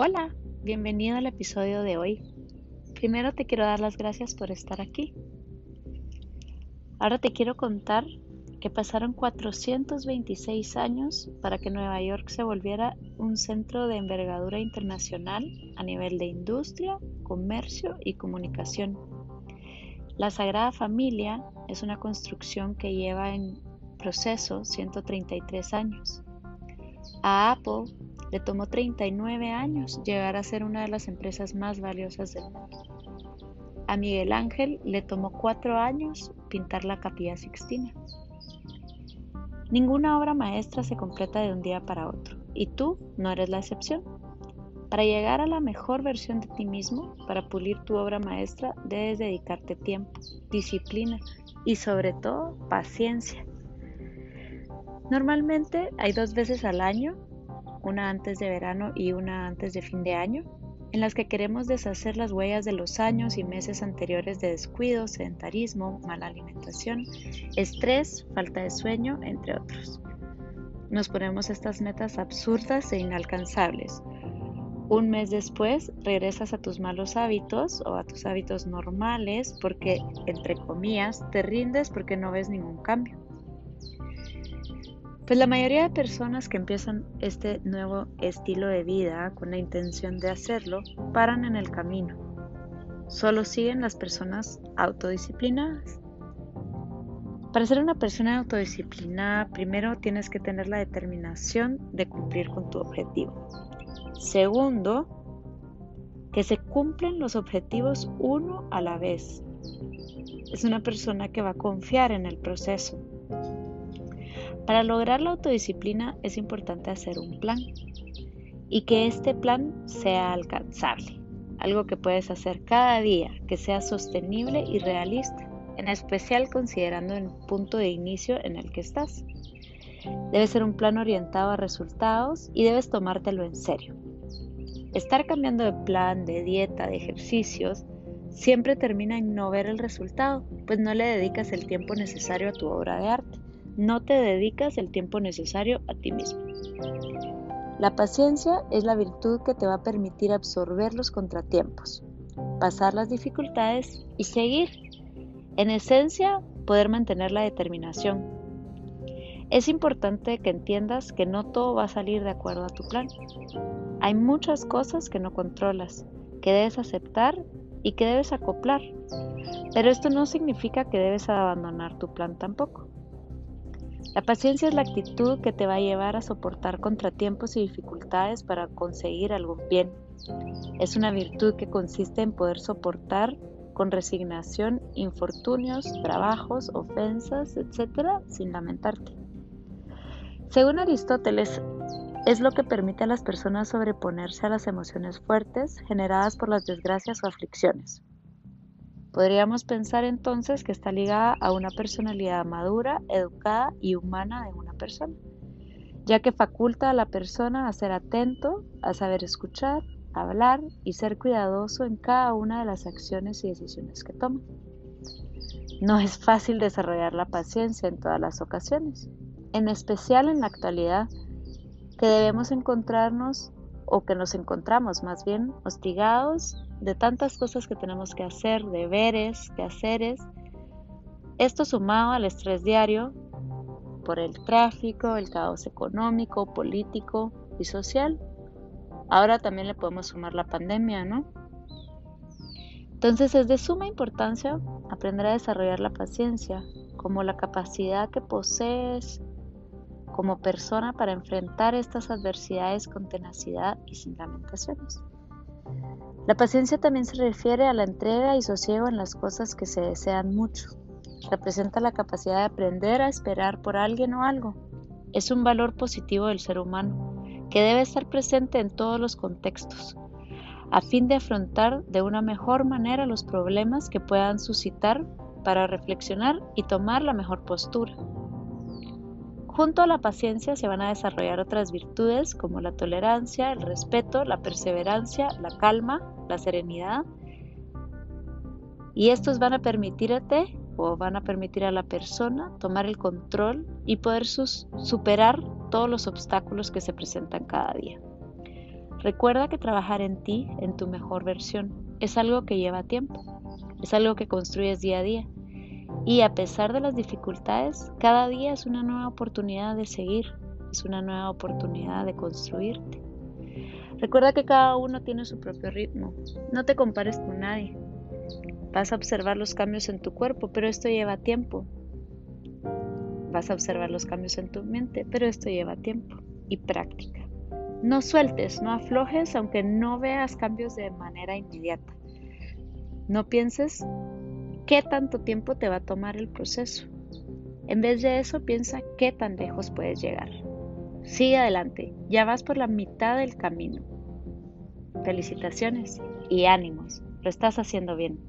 Hola, bienvenido al episodio de hoy. Primero te quiero dar las gracias por estar aquí. Ahora te quiero contar que pasaron 426 años para que Nueva York se volviera un centro de envergadura internacional a nivel de industria, comercio y comunicación. La Sagrada Familia es una construcción que lleva en proceso 133 años. A Apple le tomó 39 años llegar a ser una de las empresas más valiosas del mundo. A Miguel Ángel le tomó cuatro años pintar la capilla Sixtina. Ninguna obra maestra se completa de un día para otro, y tú no eres la excepción. Para llegar a la mejor versión de ti mismo, para pulir tu obra maestra, debes dedicarte tiempo, disciplina y sobre todo paciencia. Normalmente hay dos veces al año una antes de verano y una antes de fin de año, en las que queremos deshacer las huellas de los años y meses anteriores de descuido, sedentarismo, mala alimentación, estrés, falta de sueño, entre otros. Nos ponemos estas metas absurdas e inalcanzables. Un mes después regresas a tus malos hábitos o a tus hábitos normales porque, entre comillas, te rindes porque no ves ningún cambio. Pues la mayoría de personas que empiezan este nuevo estilo de vida con la intención de hacerlo paran en el camino. Solo siguen las personas autodisciplinadas. Para ser una persona autodisciplinada, primero tienes que tener la determinación de cumplir con tu objetivo. Segundo, que se cumplen los objetivos uno a la vez. Es una persona que va a confiar en el proceso para lograr la autodisciplina es importante hacer un plan y que este plan sea alcanzable, algo que puedes hacer cada día, que sea sostenible y realista, en especial considerando el punto de inicio en el que estás. Debe ser un plan orientado a resultados y debes tomártelo en serio. Estar cambiando de plan, de dieta, de ejercicios, siempre termina en no ver el resultado, pues no le dedicas el tiempo necesario a tu obra de arte no te dedicas el tiempo necesario a ti mismo. La paciencia es la virtud que te va a permitir absorber los contratiempos, pasar las dificultades y seguir. En esencia, poder mantener la determinación. Es importante que entiendas que no todo va a salir de acuerdo a tu plan. Hay muchas cosas que no controlas, que debes aceptar y que debes acoplar. Pero esto no significa que debes abandonar tu plan tampoco. La paciencia es la actitud que te va a llevar a soportar contratiempos y dificultades para conseguir algún bien. Es una virtud que consiste en poder soportar con resignación infortunios, trabajos, ofensas, etc., sin lamentarte. Según Aristóteles, es lo que permite a las personas sobreponerse a las emociones fuertes generadas por las desgracias o aflicciones. Podríamos pensar entonces que está ligada a una personalidad madura, educada y humana de una persona, ya que faculta a la persona a ser atento, a saber escuchar, hablar y ser cuidadoso en cada una de las acciones y decisiones que toma. No es fácil desarrollar la paciencia en todas las ocasiones, en especial en la actualidad, que debemos encontrarnos o que nos encontramos más bien hostigados de tantas cosas que tenemos que hacer, deberes, quehaceres. Esto sumado al estrés diario por el tráfico, el caos económico, político y social. Ahora también le podemos sumar la pandemia, ¿no? Entonces es de suma importancia aprender a desarrollar la paciencia como la capacidad que posees como persona para enfrentar estas adversidades con tenacidad y sin lamentaciones. La paciencia también se refiere a la entrega y sosiego en las cosas que se desean mucho. Representa la capacidad de aprender a esperar por alguien o algo. Es un valor positivo del ser humano que debe estar presente en todos los contextos, a fin de afrontar de una mejor manera los problemas que puedan suscitar para reflexionar y tomar la mejor postura. Junto a la paciencia se van a desarrollar otras virtudes como la tolerancia, el respeto, la perseverancia, la calma, la serenidad. Y estos van a permitirte o van a permitir a la persona tomar el control y poder superar todos los obstáculos que se presentan cada día. Recuerda que trabajar en ti, en tu mejor versión, es algo que lleva tiempo, es algo que construyes día a día. Y a pesar de las dificultades, cada día es una nueva oportunidad de seguir, es una nueva oportunidad de construirte. Recuerda que cada uno tiene su propio ritmo, no te compares con nadie. Vas a observar los cambios en tu cuerpo, pero esto lleva tiempo. Vas a observar los cambios en tu mente, pero esto lleva tiempo y práctica. No sueltes, no aflojes, aunque no veas cambios de manera inmediata. No pienses qué tanto tiempo te va a tomar el proceso. En vez de eso, piensa qué tan lejos puedes llegar. Sigue adelante, ya vas por la mitad del camino. Felicitaciones y ánimos, lo estás haciendo bien.